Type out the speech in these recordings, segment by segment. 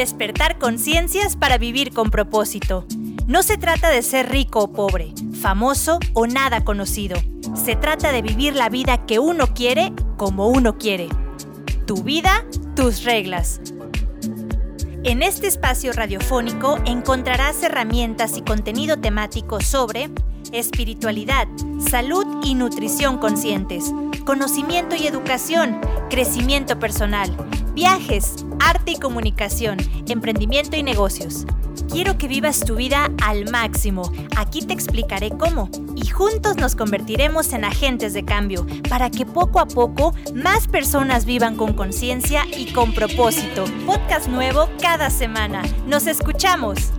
Despertar conciencias para vivir con propósito. No se trata de ser rico o pobre, famoso o nada conocido. Se trata de vivir la vida que uno quiere como uno quiere. Tu vida, tus reglas. En este espacio radiofónico encontrarás herramientas y contenido temático sobre espiritualidad, salud y nutrición conscientes, conocimiento y educación, crecimiento personal, viajes, arte y comunicación, emprendimiento y negocios. Quiero que vivas tu vida al máximo. Aquí te explicaré cómo. Y juntos nos convertiremos en agentes de cambio para que poco a poco más personas vivan con conciencia y con propósito. Podcast nuevo cada semana. Nos escuchamos.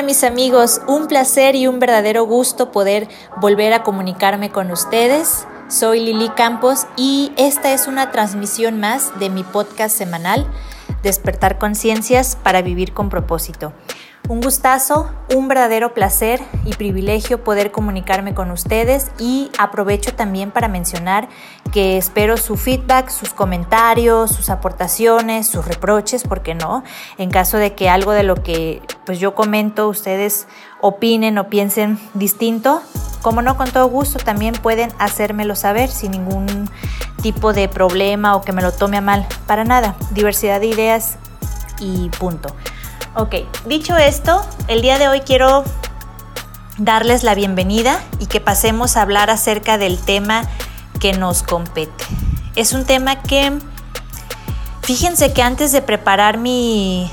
Hola mis amigos, un placer y un verdadero gusto poder volver a comunicarme con ustedes. Soy Lili Campos y esta es una transmisión más de mi podcast semanal, Despertar Conciencias para Vivir con propósito. Un gustazo, un verdadero placer y privilegio poder comunicarme con ustedes y aprovecho también para mencionar que espero su feedback, sus comentarios, sus aportaciones, sus reproches, ¿por qué no? En caso de que algo de lo que pues yo comento ustedes opinen o piensen distinto, como no, con todo gusto también pueden hacérmelo saber sin ningún tipo de problema o que me lo tome a mal. Para nada, diversidad de ideas y punto. Ok, dicho esto, el día de hoy quiero darles la bienvenida y que pasemos a hablar acerca del tema que nos compete. Es un tema que, fíjense que antes de preparar mi,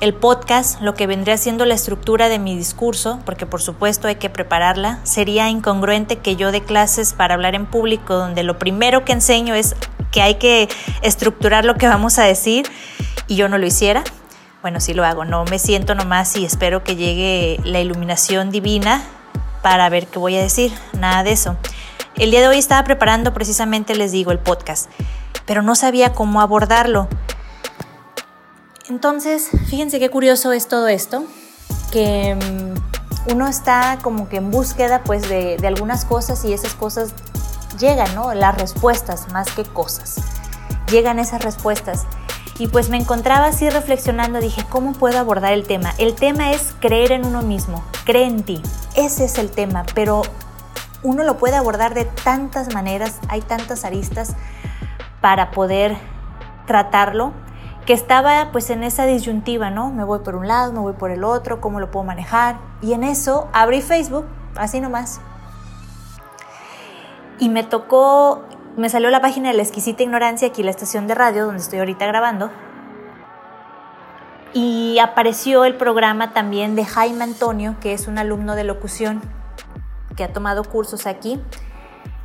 el podcast, lo que vendría siendo la estructura de mi discurso, porque por supuesto hay que prepararla, sería incongruente que yo dé clases para hablar en público donde lo primero que enseño es que hay que estructurar lo que vamos a decir y yo no lo hiciera bueno, sí lo hago, no me siento nomás y espero que llegue la iluminación divina para ver qué voy a decir, nada de eso. El día de hoy estaba preparando precisamente, les digo, el podcast, pero no sabía cómo abordarlo. Entonces, fíjense qué curioso es todo esto, que mm, uno está como que en búsqueda pues de, de algunas cosas y esas cosas llegan, ¿no? Las respuestas más que cosas. Llegan esas respuestas. Y pues me encontraba así reflexionando, dije, ¿cómo puedo abordar el tema? El tema es creer en uno mismo, cree en ti. Ese es el tema, pero uno lo puede abordar de tantas maneras, hay tantas aristas para poder tratarlo, que estaba pues en esa disyuntiva, ¿no? Me voy por un lado, me voy por el otro, ¿cómo lo puedo manejar? Y en eso abrí Facebook, así nomás. Y me tocó me salió la página de la exquisita ignorancia, aquí la estación de radio donde estoy ahorita grabando. Y apareció el programa también de Jaime Antonio, que es un alumno de locución que ha tomado cursos aquí.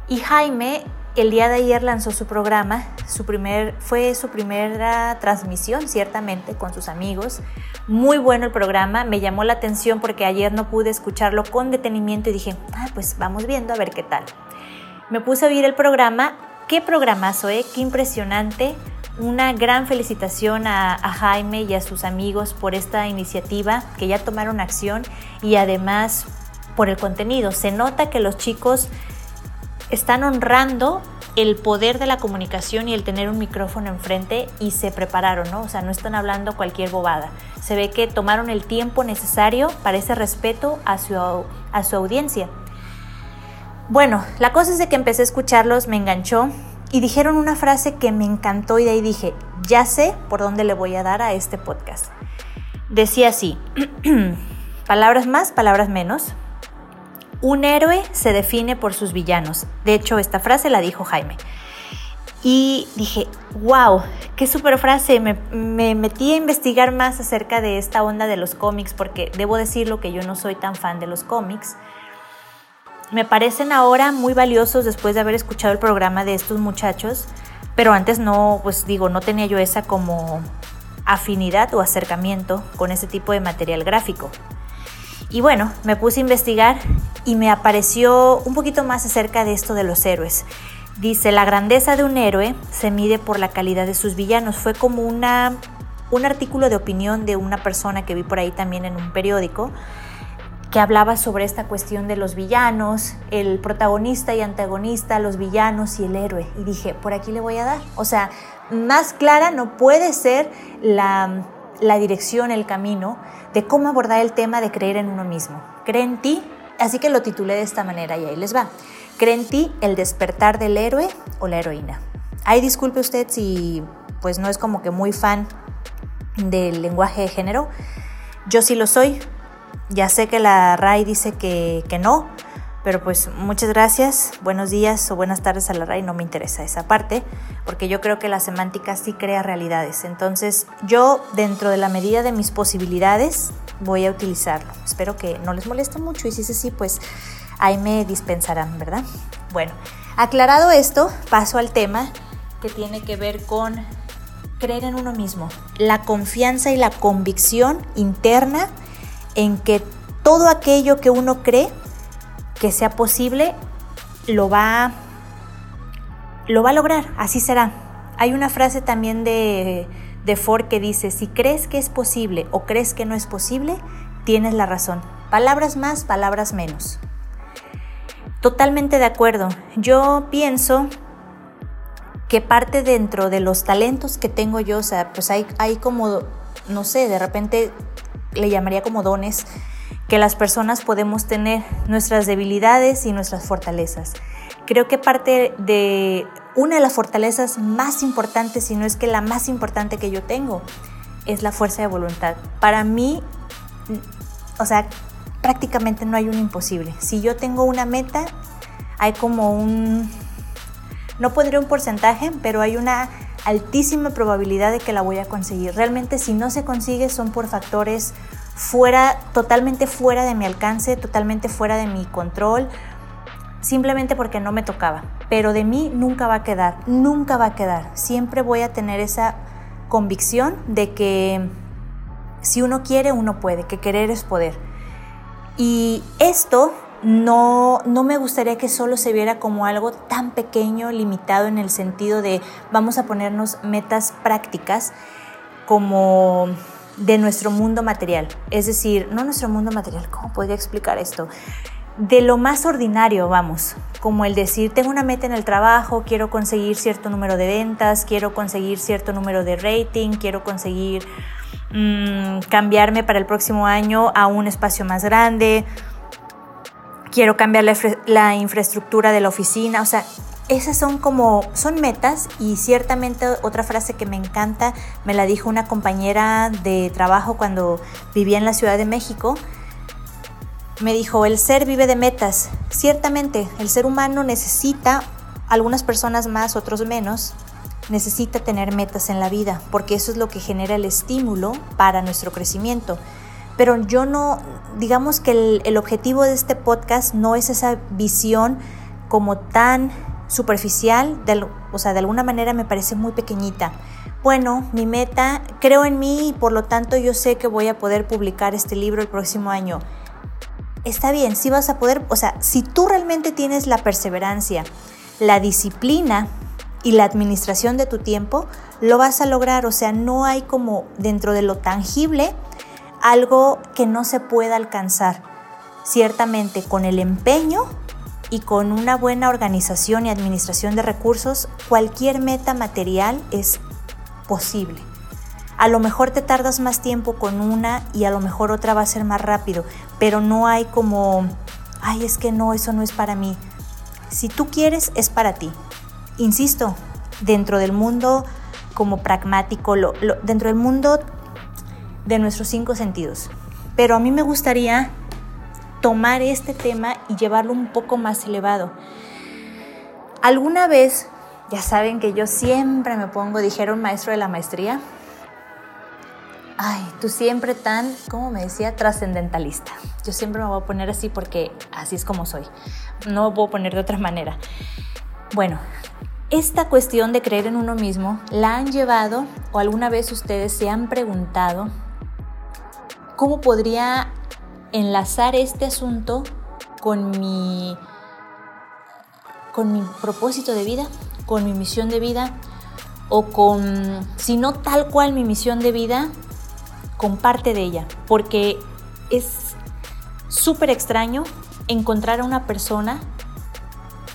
Y Jaime el día de ayer lanzó su programa, su primer, fue su primera transmisión ciertamente con sus amigos. Muy bueno el programa, me llamó la atención porque ayer no pude escucharlo con detenimiento y dije, ah, pues vamos viendo a ver qué tal. Me puse a oír el programa. Qué programazo, ¿eh? Qué impresionante. Una gran felicitación a, a, Jaime y a sus amigos por esta iniciativa que ya tomaron acción y además por el contenido. Se nota que los chicos están honrando el poder de la comunicación y el tener un micrófono enfrente y se prepararon, ¿no? O sea, no están hablando cualquier bobada. Se ve que tomaron el tiempo necesario para ese respeto a su, a su audiencia. Bueno, la cosa es de que empecé a escucharlos, me enganchó y dijeron una frase que me encantó y de ahí dije, ya sé por dónde le voy a dar a este podcast. Decía así, palabras más, palabras menos. Un héroe se define por sus villanos. De hecho, esta frase la dijo Jaime. Y dije, wow, qué super frase. Me, me, metí a investigar más acerca de esta onda de los cómics, porque debo decirlo que yo no soy tan fan de los cómics me parecen ahora muy valiosos después de haber escuchado el programa de estos muchachos, Pero antes no, pues digo, no tenía yo esa como afinidad o acercamiento con ese tipo de material gráfico. Y bueno, me puse a investigar y me apareció un poquito más acerca de esto de los héroes. Dice, la grandeza de un héroe se mide por la calidad de sus villanos. Fue como una, un artículo de opinión de una persona que vi por ahí también en un periódico que hablaba sobre esta cuestión de los villanos, el protagonista y antagonista, los villanos y el héroe. Y dije, por aquí le voy a dar. O sea, más clara no puede ser la, la dirección, el camino de cómo abordar el tema de creer en uno mismo. Cree en ti, así que lo titulé de esta manera y ahí les va. Cree en ti el despertar del héroe o la heroína. Ahí disculpe usted si pues no es como que muy fan del lenguaje de género. Yo sí lo soy, ya sé que la RAI dice que, no, pero pues muchas gracias, buenos días o buenas tardes a la RAI, no me interesa esa parte, porque yo creo que la semántica sí crea realidades. Entonces yo dentro de la medida de mis posibilidades voy a utilizarlo. Espero que no les moleste mucho y si es así, pues ahí me dispensarán, ¿verdad? Bueno, aclarado esto, paso al tema que tiene que ver con creer en uno mismo, la confianza y la convicción interna en que todo aquello que uno cree que sea posible lo va, lo va a lograr, así será. Hay una frase también de, de Ford que dice, si crees que es posible o crees que no es posible, tienes la razón. Palabras más, palabras menos. Totalmente de acuerdo. Yo pienso que parte dentro de los talentos que tengo yo, o sea, pues hay, hay como, no sé, de repente le llamaría como dones que las personas podemos tener, nuestras debilidades y nuestras fortalezas. Creo que parte de una de las fortalezas más importantes, si no es que la más importante que yo tengo, es la fuerza de voluntad. Para mí, o sea, prácticamente no hay un imposible. Si yo tengo una meta, hay como un, no pondré un porcentaje, pero hay una altísima probabilidad de que la voy a conseguir. Realmente si no se consigue son por factores fuera, totalmente fuera de mi alcance, totalmente fuera de mi control, simplemente porque no me tocaba. Pero de mí nunca va a quedar, nunca va a quedar. Siempre voy a tener esa convicción de que si uno quiere, uno puede, que querer es poder. Y esto no, no me gustaría que solo se viera como algo tan pequeño, limitado en el sentido de vamos a ponernos metas prácticas como de nuestro mundo material. Es decir, no nuestro mundo material, ¿cómo podría explicar esto? De lo más ordinario, vamos, como el decir, tengo una meta en el trabajo, quiero conseguir cierto número de ventas, quiero conseguir cierto número de rating, quiero conseguir mm, cambiarme para el próximo año a un espacio más grande, quiero cambiar la, infraestructura de la oficina, o sea, esas son como, son metas y ciertamente otra frase que me encanta me la dijo una compañera de trabajo cuando vivía en la Ciudad de México. Me dijo, el ser vive de metas. Ciertamente, el ser humano necesita, algunas personas más, otros menos, necesita tener metas en la vida, porque eso es lo que genera el estímulo para nuestro crecimiento pero yo no, digamos que el, objetivo de este podcast no es esa visión como tan superficial, o sea, de alguna manera me parece muy pequeñita. Bueno, mi meta, creo en mí y por lo tanto yo sé que voy a poder publicar este libro el próximo año. Está bien, si vas a poder, o sea, si tú realmente tienes la perseverancia, la disciplina y la administración de tu tiempo, lo vas a lograr. O sea, no hay como dentro de lo tangible algo que no se pueda alcanzar. Ciertamente con el empeño y con una buena organización y administración de recursos, cualquier meta material es posible. A lo mejor te tardas más tiempo con una y a lo mejor otra va a ser más rápido, pero no hay como, ay, es que no, eso no es para mí. Si tú quieres, es para ti. Insisto, dentro del mundo como pragmático, dentro del mundo de nuestros cinco sentidos. Pero a mí me gustaría tomar este tema y llevarlo un poco más elevado. Alguna vez, ya saben que yo siempre me pongo, dijeron maestro de la maestría, ay, tú siempre tan, como me decía, trascendentalista. Yo siempre me voy a poner así porque así es como soy. No me puedo poner de otra manera. Bueno, esta cuestión de creer en uno mismo la han llevado o alguna vez ustedes se han preguntado cómo podría enlazar este asunto con mi con mi propósito de vida, con mi misión de vida o con si no tal cual mi misión de vida, con parte de ella, porque es súper extraño encontrar a una persona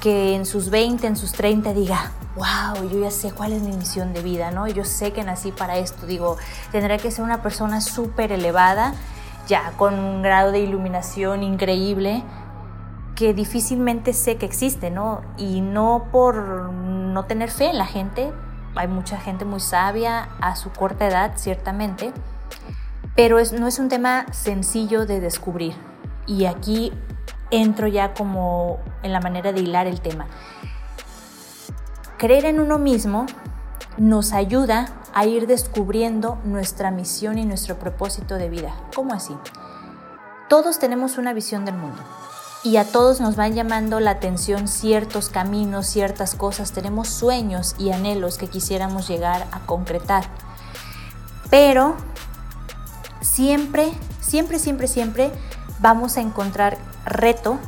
que en sus 20, en sus 30 diga, wow, yo ya sé cuál es mi misión de vida, ¿no? Yo sé que nací para esto, digo, tendrá que ser una persona súper elevada, ya con un grado de iluminación increíble, que difícilmente sé que existe, ¿no? Y no por no tener fe en la gente, hay mucha gente muy sabia a su corta edad, ciertamente, pero no es un tema sencillo de descubrir. Y aquí entro ya como en la manera de hilar el tema. Creer en uno mismo nos ayuda a ir descubriendo nuestra misión y nuestro propósito de vida. ¿Cómo así? Todos tenemos una visión del mundo y a todos nos van llamando la atención ciertos caminos, ciertas cosas, tenemos sueños y anhelos que quisiéramos llegar a concretar. Pero siempre, siempre, siempre, siempre vamos a encontrar reto,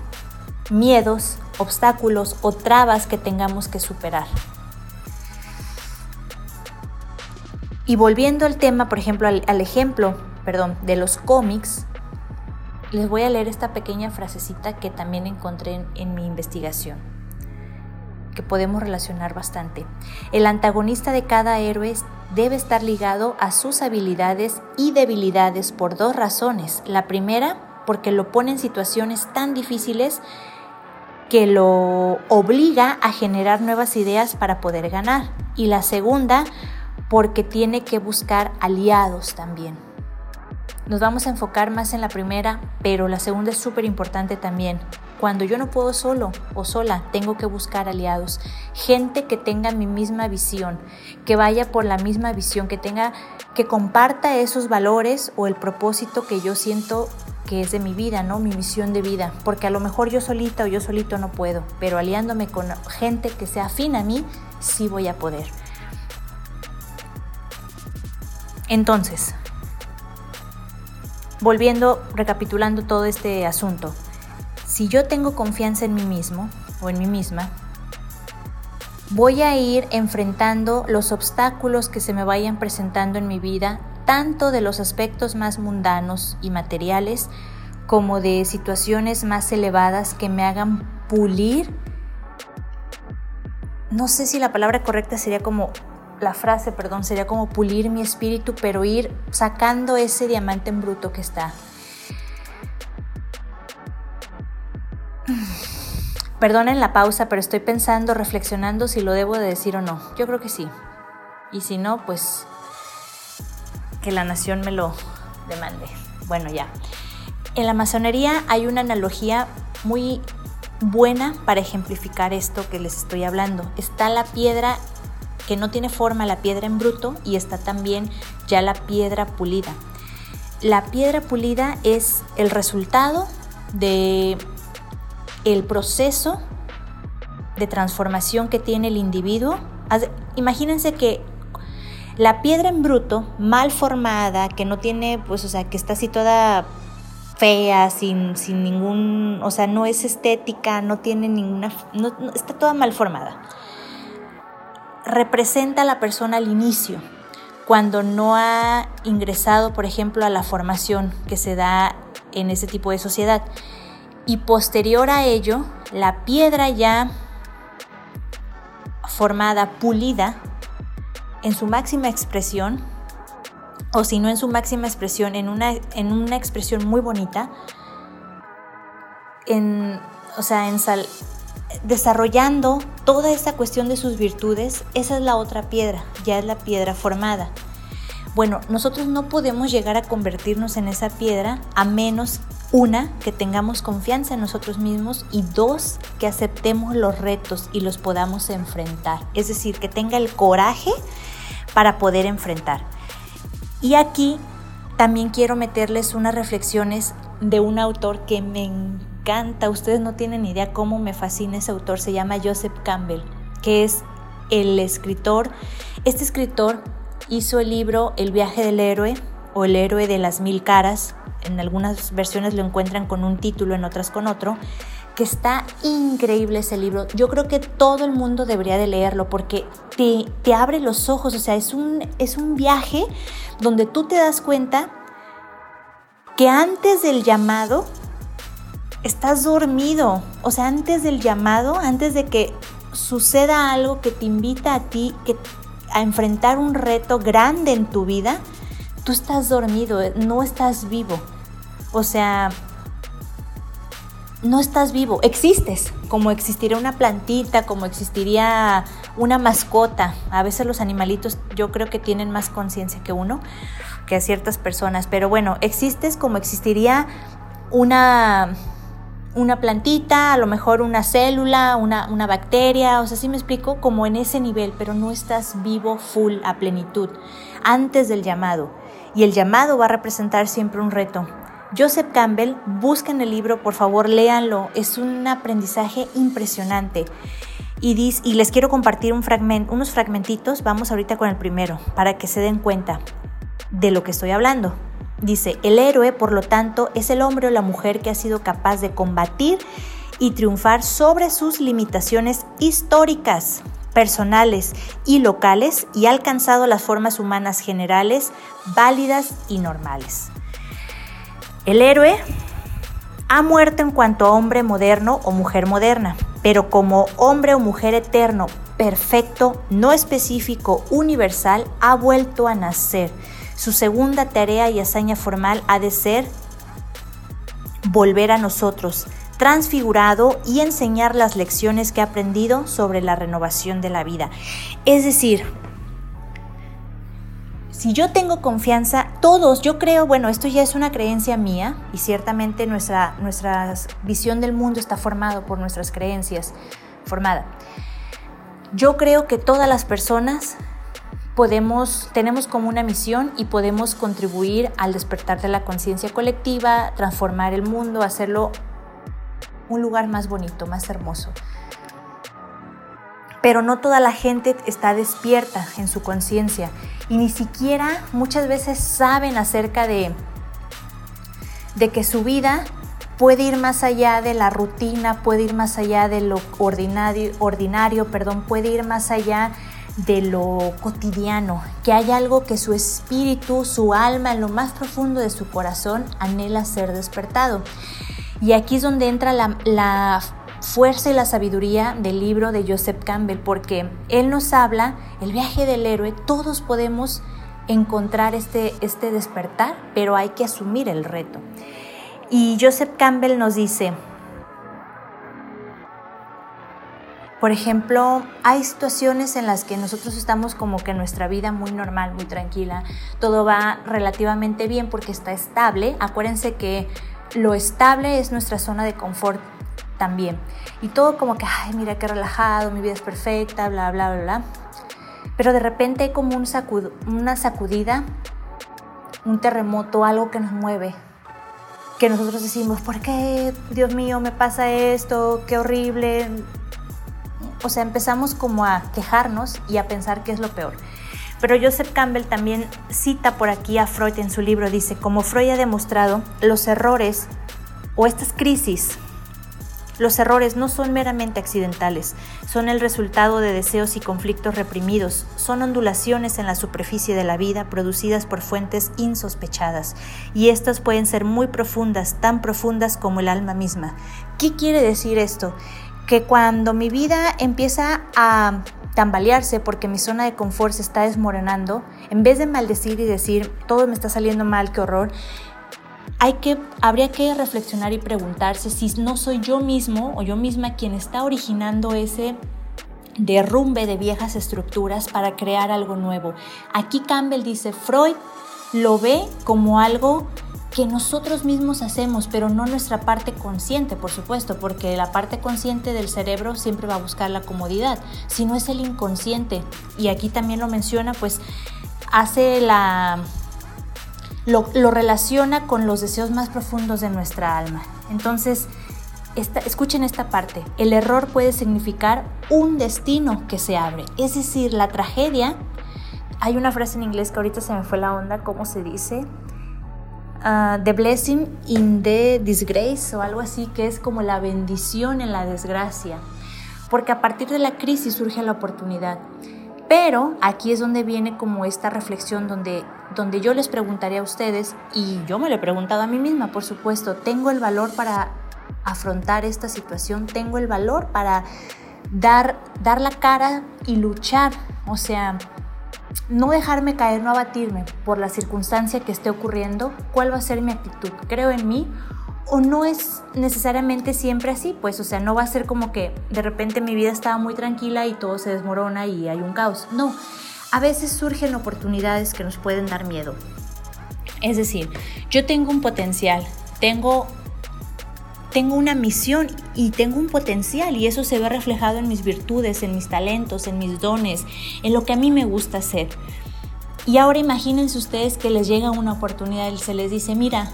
miedos, obstáculos o trabas que tengamos que superar. Y volviendo al tema, por ejemplo, al, ejemplo, perdón, de los cómics, les voy a leer esta pequeña frasecita que también encontré en mi investigación, que podemos relacionar bastante. El antagonista de cada héroe debe estar ligado a sus habilidades y debilidades por dos razones. La primera, porque lo pone en situaciones tan difíciles que lo obliga a generar nuevas ideas para poder ganar. Y la segunda, porque tiene que buscar aliados también. Nos vamos a enfocar más en la primera, pero la segunda es súper importante también. Cuando yo no puedo solo o sola, tengo que buscar aliados, gente que tenga mi misma visión, que vaya por la misma visión, que tenga que comparta esos valores o el propósito que yo siento que es de mi vida, ¿no? Mi misión de vida, porque a lo mejor yo solita o yo solito no puedo, pero aliándome con gente que sea afín a mí, sí voy a poder. Entonces, volviendo, recapitulando todo este asunto, si yo tengo confianza en mí mismo o en mí misma, voy a ir enfrentando los obstáculos que se me vayan presentando en mi vida tanto de los aspectos más mundanos y materiales como de situaciones más elevadas que me hagan pulir. No sé si la palabra correcta sería como, la frase, perdón, sería como pulir mi espíritu, pero ir sacando ese diamante en bruto que está. Perdonen la pausa, pero estoy pensando, reflexionando si lo debo de decir o no. Yo creo que sí. Y si no, pues que la nación me lo demande. Bueno, ya. En la masonería hay una analogía muy buena para ejemplificar esto que les estoy hablando. Está la piedra que no tiene forma, la piedra en bruto, y está también ya la piedra pulida. La piedra pulida es el resultado de el proceso de transformación que tiene el individuo. Imagínense que la piedra en bruto, mal formada, que no tiene, pues, o sea, que está así toda fea, sin, sin ningún, o sea, no es estética, no tiene ninguna, está toda mal formada. Representa a la persona al inicio, cuando no ha ingresado, por ejemplo, a la formación que se da en ese tipo de sociedad. Y posterior a ello, la piedra ya formada, pulida, en su máxima expresión, o si no en su máxima expresión, en una, en una expresión muy bonita, en, o sea, en desarrollando toda esta cuestión de sus virtudes, esa es la otra piedra, ya es la piedra formada. Bueno, nosotros no podemos llegar a convertirnos en esa piedra a menos una, que tengamos confianza en nosotros mismos y dos, que aceptemos los retos y los podamos enfrentar. Es decir, que tenga el coraje para poder enfrentar. Y aquí también quiero meterles unas reflexiones de un autor que me encanta. Ustedes no tienen idea cómo me fascina ese autor. Se llama Joseph Campbell, que es el escritor, este escritor hizo el libro El viaje del héroe o El héroe de las mil caras. En algunas versiones lo encuentran con un título, en otras con otro que está increíble ese libro. Yo creo que todo el mundo debería de leerlo porque te, te, abre los ojos, o sea, es un, es un viaje donde tú te das cuenta que antes del llamado estás dormido, o sea, antes del llamado, antes de que suceda algo que te invita a ti que, a enfrentar un reto grande en tu vida, tú estás dormido, no estás vivo. O sea, no estás vivo, existes, como existiría una plantita, como existiría una mascota. A veces los animalitos yo creo que tienen más conciencia que uno, que a ciertas personas, pero bueno, existes como existiría una, una plantita, a lo mejor una célula, una, una bacteria, o sea, sí me explico, como en ese nivel, pero no estás vivo full a plenitud, antes del llamado. Y el llamado va a representar siempre un reto, Joseph Campbell, busquen el libro, por favor, léanlo, es un aprendizaje impresionante. Y, les quiero compartir un fragmento, unos fragmentitos, vamos ahorita con el primero, para que se den cuenta de lo que estoy hablando. Dice, el héroe, por lo tanto, es el hombre o la mujer que ha sido capaz de combatir y triunfar sobre sus limitaciones históricas, personales y locales y ha alcanzado las formas humanas generales, válidas y normales. El héroe ha muerto en cuanto a hombre moderno o mujer moderna, pero como hombre o mujer eterno, perfecto, no específico, universal, ha vuelto a nacer. Su segunda tarea y hazaña formal ha de ser volver a nosotros, transfigurado y enseñar las lecciones que ha aprendido sobre la renovación de la vida. Es decir, si yo tengo confianza, todos, yo creo, bueno, esto ya es una creencia mía y ciertamente nuestra, nuestra visión del mundo está formado por nuestras creencias, formada. Yo creo que todas las personas podemos, tenemos como una misión y podemos contribuir al despertar de la conciencia colectiva, transformar el mundo, hacerlo un lugar más bonito, más hermoso pero no toda la gente está despierta en su conciencia y ni siquiera muchas veces saben acerca de, de que su vida puede ir más allá de la rutina, puede ir más allá de lo ordinario, ordinario perdón, puede ir más allá de lo cotidiano, que hay algo que su espíritu, su alma, en lo más profundo de su corazón anhela ser despertado. Y aquí es donde entra la, fuerza y la sabiduría del libro de Joseph Campbell, porque él nos habla, el viaje del héroe, todos podemos encontrar este, este despertar, pero hay que asumir el reto. Y Joseph Campbell nos dice, por ejemplo, hay situaciones en las que nosotros estamos como que nuestra vida muy normal, muy tranquila, todo va relativamente bien porque está estable. Acuérdense que lo estable es nuestra zona de confort también. Y todo como que, ay, mira qué relajado, mi vida es perfecta, bla, bla, bla, bla. Pero de repente hay como un una sacudida, un terremoto, algo que nos mueve. Que nosotros decimos, ¿por qué, Dios mío, me pasa esto? Qué horrible. O sea, empezamos como a quejarnos y a pensar que es lo peor. Pero Joseph Campbell también cita por aquí a Freud en su libro, dice, como Freud ha demostrado, los errores o estas crisis los errores no son meramente accidentales, son el resultado de deseos y conflictos reprimidos, son ondulaciones en la superficie de la vida producidas por fuentes insospechadas, y estas pueden ser muy profundas, tan profundas como el alma misma. ¿Qué quiere decir esto? Que cuando mi vida empieza a tambalearse porque mi zona de confort se está desmoronando, en vez de maldecir y decir todo me está saliendo mal, qué horror, hay que, habría que reflexionar y preguntarse si no soy yo mismo o yo misma quien está originando ese derrumbe de viejas estructuras para crear algo nuevo. Aquí Campbell dice, Freud lo ve como algo que nosotros mismos hacemos, pero no nuestra parte consciente, por supuesto, porque la parte consciente del cerebro siempre va a buscar la comodidad, sino es el inconsciente. Y aquí también lo menciona, pues hace la lo, relaciona con los deseos más profundos de nuestra alma. Entonces, escuchen esta parte, el error puede significar un destino que se abre, es decir, la tragedia, hay una frase en inglés que ahorita se me fue la onda, ¿cómo se dice? Ah, the blessing in the disgrace o algo así, que es como la bendición en la desgracia, porque a partir de la crisis surge la oportunidad. Pero aquí es donde viene como esta reflexión donde, donde yo les preguntaría a ustedes, y yo me lo he preguntado a mí misma, por supuesto, ¿tengo el valor para afrontar esta situación? ¿Tengo el valor para dar, dar la cara y luchar? O sea, no dejarme caer, no abatirme por la circunstancia que esté ocurriendo, ¿cuál va a ser mi actitud? ¿Creo en mí o no es necesariamente siempre así, pues, o sea, no va a ser como que de repente mi vida estaba muy tranquila y todo se desmorona y hay un caos. No, a veces surgen oportunidades que nos pueden dar miedo. Es decir, yo tengo un potencial, tengo tengo una misión y tengo un potencial y eso se ve reflejado en mis virtudes, en mis talentos, en mis dones, en lo que a mí me gusta hacer. Y ahora imagínense ustedes que les llega una oportunidad se les dice, mira,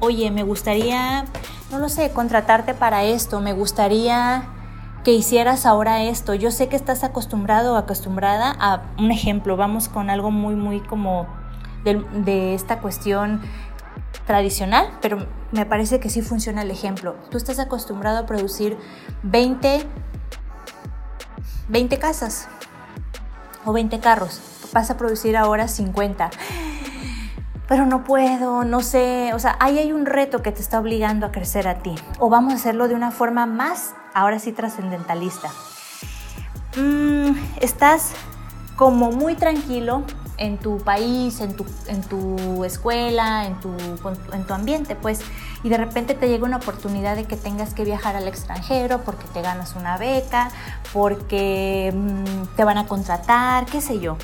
oye, me gustaría, no lo sé, contratarte para esto, me gustaría que hicieras ahora esto. Yo sé que estás acostumbrado o acostumbrada a un ejemplo, vamos con algo muy, muy como de, esta cuestión tradicional, pero me parece que sí funciona el ejemplo. Tú estás acostumbrado a producir 20, 20 casas o 20 carros. Vas a producir ahora 50 pero no puedo, no sé, o sea, ahí hay un reto que te está obligando a crecer a ti. O vamos a hacerlo de una forma más, ahora sí, trascendentalista. Mm, estás como muy tranquilo en tu país, en tu, en tu escuela, en tu, en tu ambiente, pues, y de repente te llega una oportunidad de que tengas que viajar al extranjero porque te ganas una beca, porque mm, te van a contratar, qué sé yo.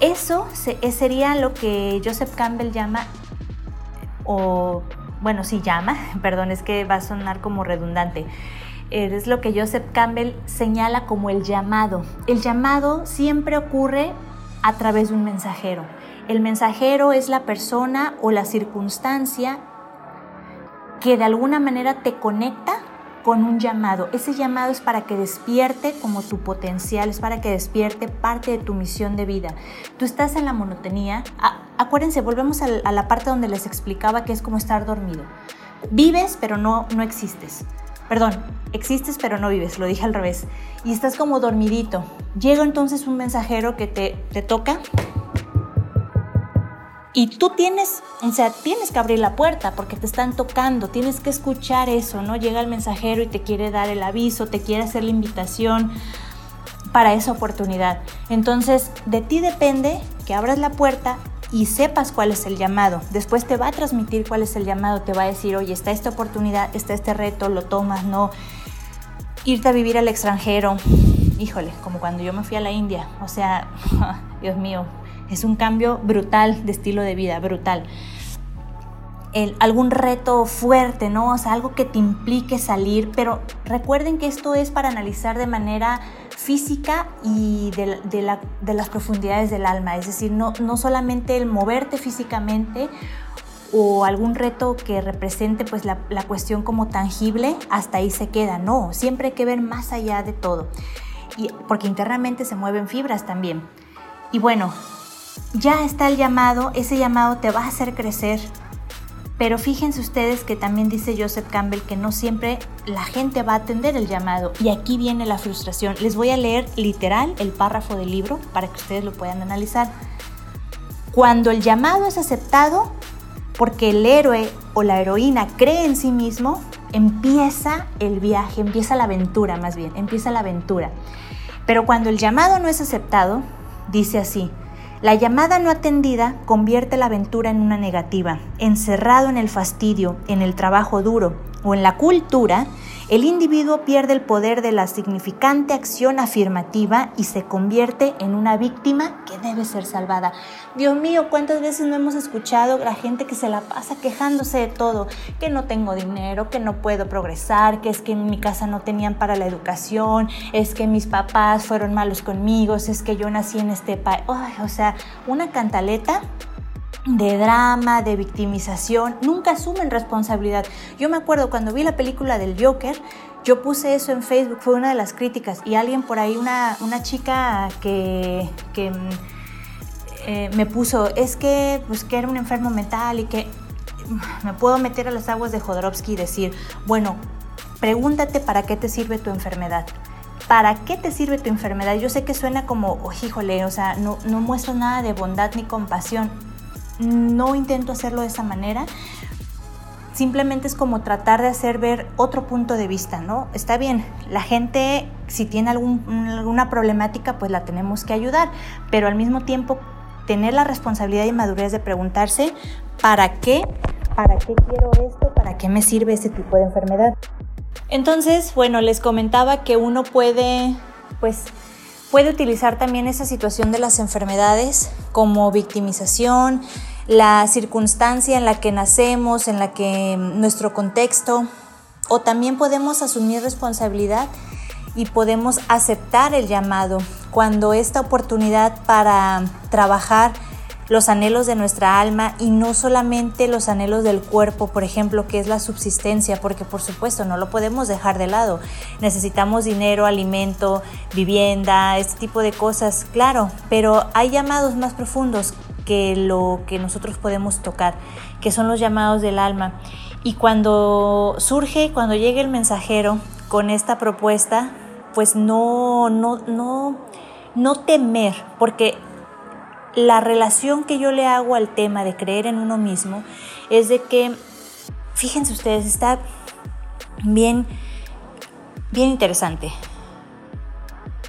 Eso eh, sería lo que Joseph Campbell llama, o bueno, sí llama, perdón, es que va a sonar como redundante. Es lo que Joseph Campbell señala como el llamado. El llamado siempre ocurre a través de un mensajero. El mensajero es la persona o la circunstancia que de alguna manera te conecta con un llamado. Ese llamado es para que despierte como tu potencial, es para que despierte parte de tu misión de vida. Tú estás en la monotonía. acuérdense, volvemos a, la parte donde les explicaba que es como estar dormido. Vives, pero no, no existes. Perdón, existes pero no vives, lo dije al revés. Y estás como dormidito. Llega entonces un mensajero que te, te toca y tú tienes, o sea, tienes que abrir la puerta porque te están tocando, tienes que escuchar eso, ¿no? Llega el mensajero y te quiere dar el aviso, te quiere hacer la invitación para esa oportunidad. Entonces, de ti depende que abras la puerta y sepas cuál es el llamado. Después te va a transmitir cuál es el llamado, te va a decir, oye, está esta oportunidad, está este reto, lo tomas, no. Irte a vivir al extranjero, híjole, como cuando yo me fui a la India, o sea, Dios mío, es un cambio brutal de estilo de vida, brutal. Algún reto fuerte, ¿no? O sea, algo que te implique salir, pero recuerden que esto es para analizar de manera física y de, las profundidades del alma, es decir, no, no solamente el moverte físicamente o algún reto que represente pues la, la cuestión como tangible, hasta ahí se queda, no, siempre hay que ver más allá de todo, y, porque internamente se mueven fibras también. Y bueno, ya está el llamado, ese llamado te va a hacer crecer. Pero fíjense ustedes que también dice Joseph Campbell que no siempre la gente va a atender el llamado y aquí viene la frustración. Les voy a leer literal el párrafo del libro para que ustedes lo puedan analizar. Cuando el llamado es aceptado, porque el héroe o la heroína cree en sí mismo, empieza el viaje, empieza la aventura más bien, empieza la aventura. Pero cuando el llamado no es aceptado, dice así, la llamada no atendida convierte la aventura en una negativa. Encerrado en el fastidio, en el trabajo duro o en la cultura, el individuo pierde el poder de la significante acción afirmativa y se convierte en una víctima que debe ser salvada. Dios mío, ¿cuántas veces no hemos escuchado la gente que se la pasa quejándose de todo? Que no tengo dinero, que no puedo progresar, que es que en mi casa no tenían para la educación, es que mis papás fueron malos conmigo, es que yo nací en este país. o sea, una cantaleta de drama, de victimización, nunca asumen responsabilidad. Yo me acuerdo cuando vi la película del Joker, yo puse eso en Facebook, fue una de las críticas, y alguien por ahí, una, una chica que, que eh, me puso, es que, pues, que era un enfermo mental y que me puedo meter a las aguas de Jodorowsky y decir, bueno, pregúntate para qué te sirve tu enfermedad. ¿Para qué te sirve tu enfermedad? Yo sé que suena como, oh, híjole, o sea, no, no muestro nada de bondad ni compasión. No intento hacerlo de esa manera, simplemente es como tratar de hacer ver otro punto de vista, ¿no? Está bien, la gente si tiene alguna problemática pues la tenemos que ayudar, pero al mismo tiempo tener la responsabilidad y madurez de preguntarse, ¿para qué? ¿Para qué quiero esto? ¿Para qué me sirve ese tipo de enfermedad? Entonces, bueno, les comentaba que uno puede, pues, puede utilizar también esa situación de las enfermedades como victimización, la circunstancia en la que nacemos, en la que nuestro contexto, o también podemos asumir responsabilidad y podemos aceptar el llamado cuando esta oportunidad para trabajar los anhelos de nuestra alma y no solamente los anhelos del cuerpo, por ejemplo, que es la subsistencia, porque por supuesto no lo podemos dejar de lado. Necesitamos dinero, alimento, vivienda, este tipo de cosas, claro, pero hay llamados más profundos que lo que nosotros podemos tocar, que son los llamados del alma. Y cuando surge, cuando llega el mensajero con esta propuesta, pues no, no, no, no temer, porque la relación que yo le hago al tema de creer en uno mismo es de que, fíjense ustedes, está bien, bien interesante.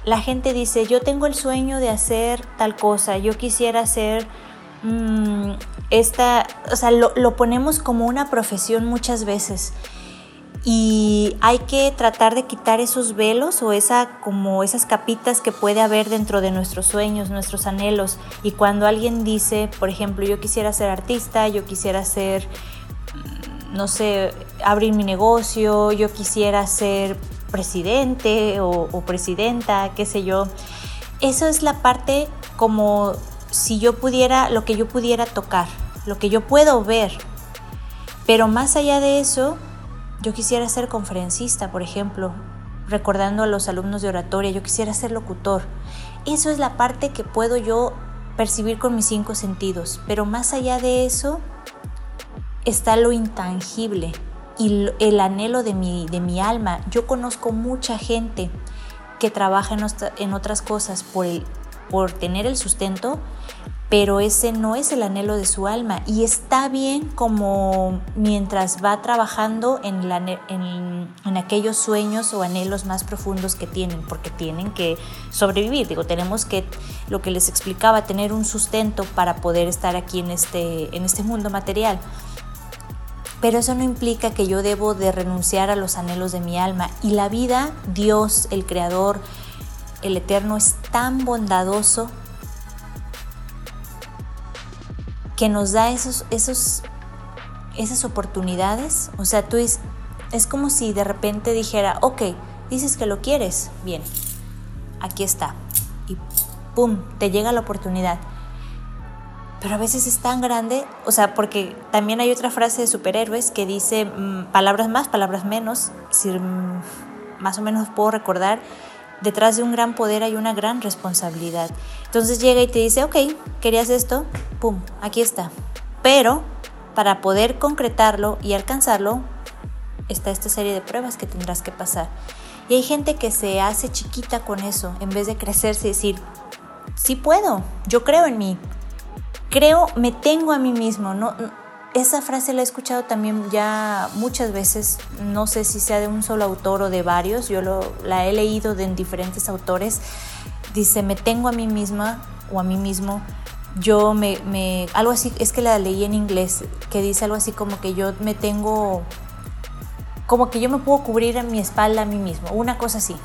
La gente dice, yo tengo el sueño de hacer tal cosa, yo quisiera hacer mm, esta, o sea, lo, lo ponemos como una profesión muchas veces y hay que tratar de quitar esos velos o esa como esas capitas que puede haber dentro de nuestros sueños, nuestros anhelos y cuando alguien dice, por ejemplo, yo quisiera ser artista, yo quisiera ser no sé, abrir mi negocio, yo quisiera ser presidente o presidenta, qué sé yo. Eso es la parte como si yo pudiera, lo que yo pudiera tocar, lo que yo puedo ver. Pero más allá de eso, yo quisiera ser conferencista, por ejemplo, recordando a los alumnos de oratoria, yo quisiera ser locutor. Eso es la parte que puedo yo percibir con mis cinco sentidos, pero más allá de eso está lo intangible y el anhelo de mi, de mi alma. Yo conozco mucha gente que trabaja en, en otras cosas por, el, por tener el sustento, pero ese no es el anhelo de su alma y está bien como mientras va trabajando en, aquellos sueños o anhelos más profundos que tienen, porque tienen que sobrevivir, digo, tenemos que, lo que les explicaba, tener un sustento para poder estar aquí en este, en este mundo material. Pero eso no implica que yo debo de renunciar a los anhelos de mi alma. Y la vida, Dios, el Creador, el Eterno, es tan bondadoso que nos da esos, esos, esas oportunidades. O sea, tú es, es como si de repente dijera, ok, dices que lo quieres, bien, aquí está. Y ¡pum!, te llega la oportunidad. Pero a veces es tan grande, o sea, porque también hay otra frase de superhéroes que dice mm, palabras más, palabras menos, si más o menos puedo recordar, detrás de un gran poder hay una gran responsabilidad. Entonces llega y te dice, ok, querías esto, pum, aquí está. Pero para poder concretarlo y alcanzarlo, está esta serie de pruebas que tendrás que pasar. Y hay gente que se hace chiquita con eso, en vez de crecerse y decir, sí puedo, yo creo en mí, creo, me tengo a mí mismo, no esa frase la he escuchado también ya muchas veces, no sé si sea de un solo autor o de varios, yo la he leído de diferentes autores. Dice, me tengo a mí misma o a mí mismo, yo me, algo así, es que la leí en inglés, que dice algo así como que yo me tengo, como que yo me puedo cubrir a mi espalda a mí mismo, una cosa así.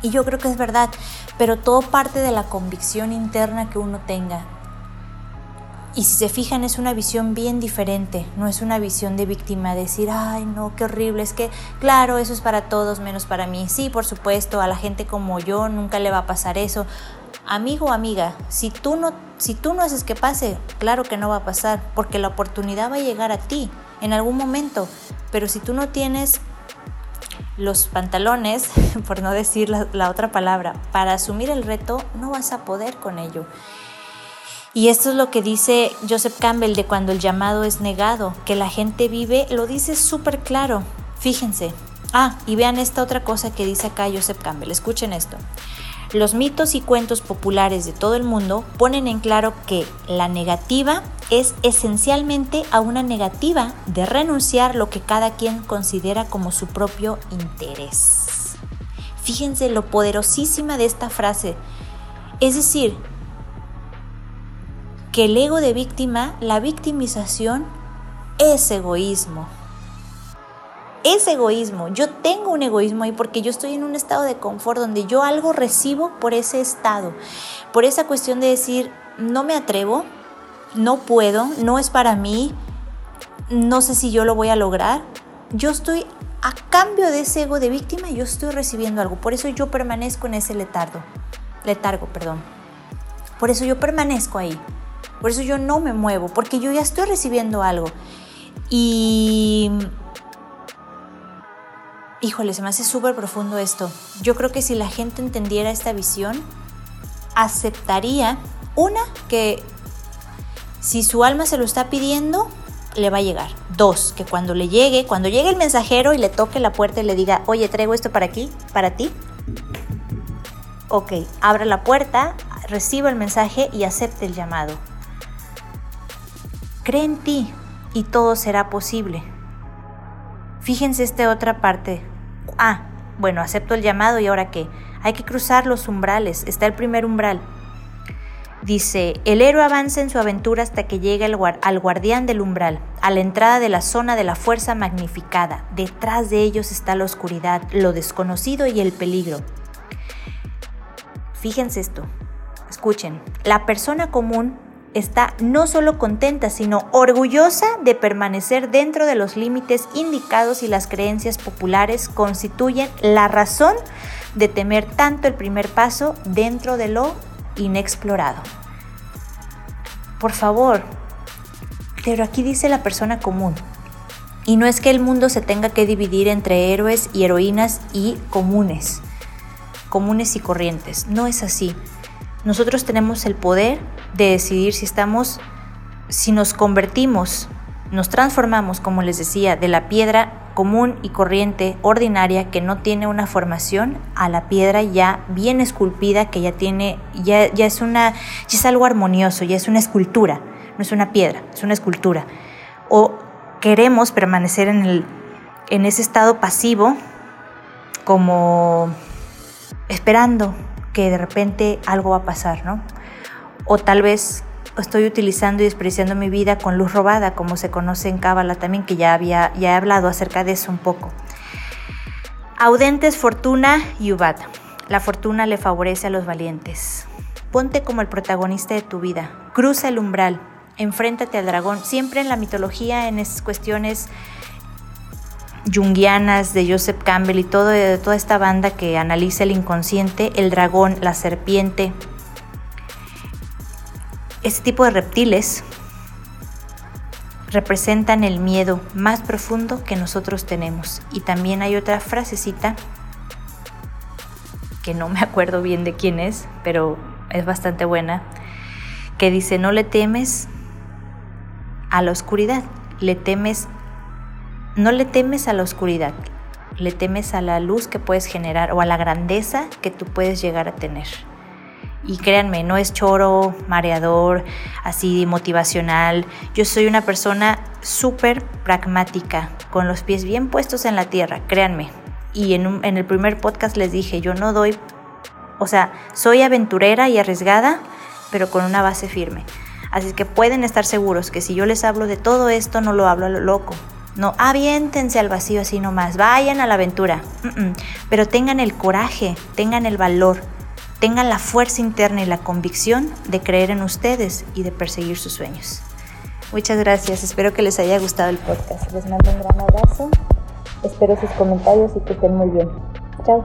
Y yo creo que es verdad, pero todo parte de la convicción interna que uno tenga y si se fijan es una visión bien diferente, no es una visión de víctima, decir, ay no, qué horrible, es que claro, eso es para todos menos para mí. Sí, por supuesto, a la gente como yo nunca le va a pasar eso. amigo o amiga, si tú no si tú no haces que pase, claro que no va a pasar, porque la oportunidad va a llegar a ti en algún momento, pero si tú no tienes los pantalones, por no decir la, la otra palabra, para asumir el reto, no vas a poder con ello. Y esto es lo que dice Joseph Campbell de cuando el llamado es negado, que la gente vive, lo dice súper claro. Fíjense. Ah, y vean esta otra cosa que dice acá Joseph Campbell. Escuchen esto. Los mitos y cuentos populares de todo el mundo ponen en claro que la negativa es esencialmente a una negativa de renunciar lo que cada quien considera como su propio interés. Fíjense lo poderosísima de esta frase. Es decir, que el ego de víctima, la victimización, es egoísmo. Es egoísmo. Yo tengo un egoísmo ahí porque yo estoy en un estado de confort donde yo algo recibo por ese estado, por esa cuestión de decir, no me atrevo, no puedo, no es para mí, no sé si yo lo voy a lograr. Yo estoy a cambio de ese ego de víctima, yo estoy recibiendo algo. Por eso yo permanezco en ese letardo. Letargo, perdón. Por eso yo permanezco ahí. Por eso yo no me muevo, porque yo ya estoy recibiendo algo. Y... Híjole, se me hace súper profundo esto. Yo creo que si la gente entendiera esta visión, aceptaría, una, que si su alma se lo está pidiendo, le va a llegar. Dos, que cuando le llegue, cuando llegue el mensajero y le toque la puerta y le diga, oye, traigo esto para aquí, para ti. Ok, abra la puerta, reciba el mensaje y acepte el llamado. Cree en ti y todo será posible. Fíjense esta otra parte. Ah, bueno, acepto el llamado y ahora qué. Hay que cruzar los umbrales. Está el primer umbral. Dice, el héroe avanza en su aventura hasta que llega al guardián del umbral, a la entrada de la zona de la fuerza magnificada. Detrás de ellos está la oscuridad, lo desconocido y el peligro. Fíjense esto, escuchen, la persona común está no solo contenta, sino orgullosa de permanecer dentro de los límites indicados y las creencias populares constituyen la razón de temer tanto el primer paso dentro de lo inexplorado. Por favor, pero aquí dice la persona común. Y no es que el mundo se tenga que dividir entre héroes y heroínas y comunes, comunes y corrientes. No es así. Nosotros tenemos el poder de decidir si estamos, si nos convertimos, nos transformamos, como les decía, de la piedra común y corriente, ordinaria, que no tiene una formación, a la piedra ya bien esculpida, que ya tiene, ya, es una, ya es algo armonioso, ya es una escultura, no es una piedra, es una escultura. O queremos permanecer en, el, en ese estado pasivo, como esperando que de repente algo va a pasar, ¿no? o tal vez estoy utilizando y despreciando mi vida con luz robada, como se conoce en Cábala también, que ya, había, ya he hablado acerca de eso un poco. Audentes, fortuna y ubad. La fortuna le favorece a los valientes. Ponte como el protagonista de tu vida. Cruza el umbral. Enfréntate al dragón. Siempre en la mitología, en esas cuestiones jungianas de Joseph Campbell y todo, de toda esta banda que analiza el inconsciente, el dragón, la serpiente, este tipo de reptiles representan el miedo más profundo que nosotros tenemos. Y también hay otra frasecita que no me acuerdo bien de quién es, pero es bastante buena, que dice, no le temes a la oscuridad, le temes, no le temes a la oscuridad, le temes a la luz que puedes generar o a la grandeza que tú puedes llegar a tener. Y créanme, no es choro, mareador, así motivacional. Yo soy una persona súper pragmática, con los pies bien puestos en la tierra, créanme. Y en, el primer podcast les dije, yo no doy, o sea, soy aventurera y arriesgada, pero con una base firme. Así que pueden estar seguros que si yo les hablo de todo esto, no lo hablo a lo loco. No, aviéntense al vacío así nomás, vayan a la aventura. Pero tengan el coraje, tengan el valor tengan la fuerza interna y la convicción de creer en ustedes y de perseguir sus sueños. Muchas gracias, espero que les haya gustado el podcast. Les mando un gran abrazo, espero sus comentarios y que estén muy bien. Chao.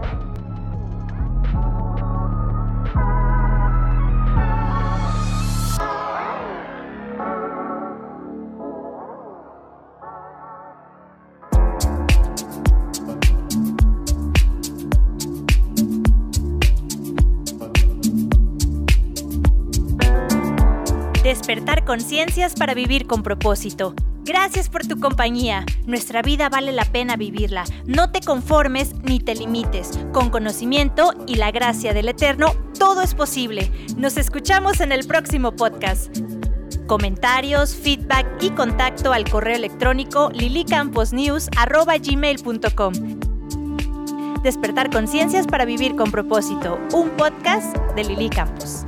Conciencias para vivir con propósito. Gracias por tu compañía. Nuestra vida vale la pena vivirla. No te conformes ni te limites. Con conocimiento y la gracia del Eterno, todo es posible. Nos escuchamos en el próximo podcast. Comentarios, feedback y contacto al correo electrónico lilicamposnews.gmail.com Despertar conciencias para vivir con propósito. Un podcast de Lili Campos.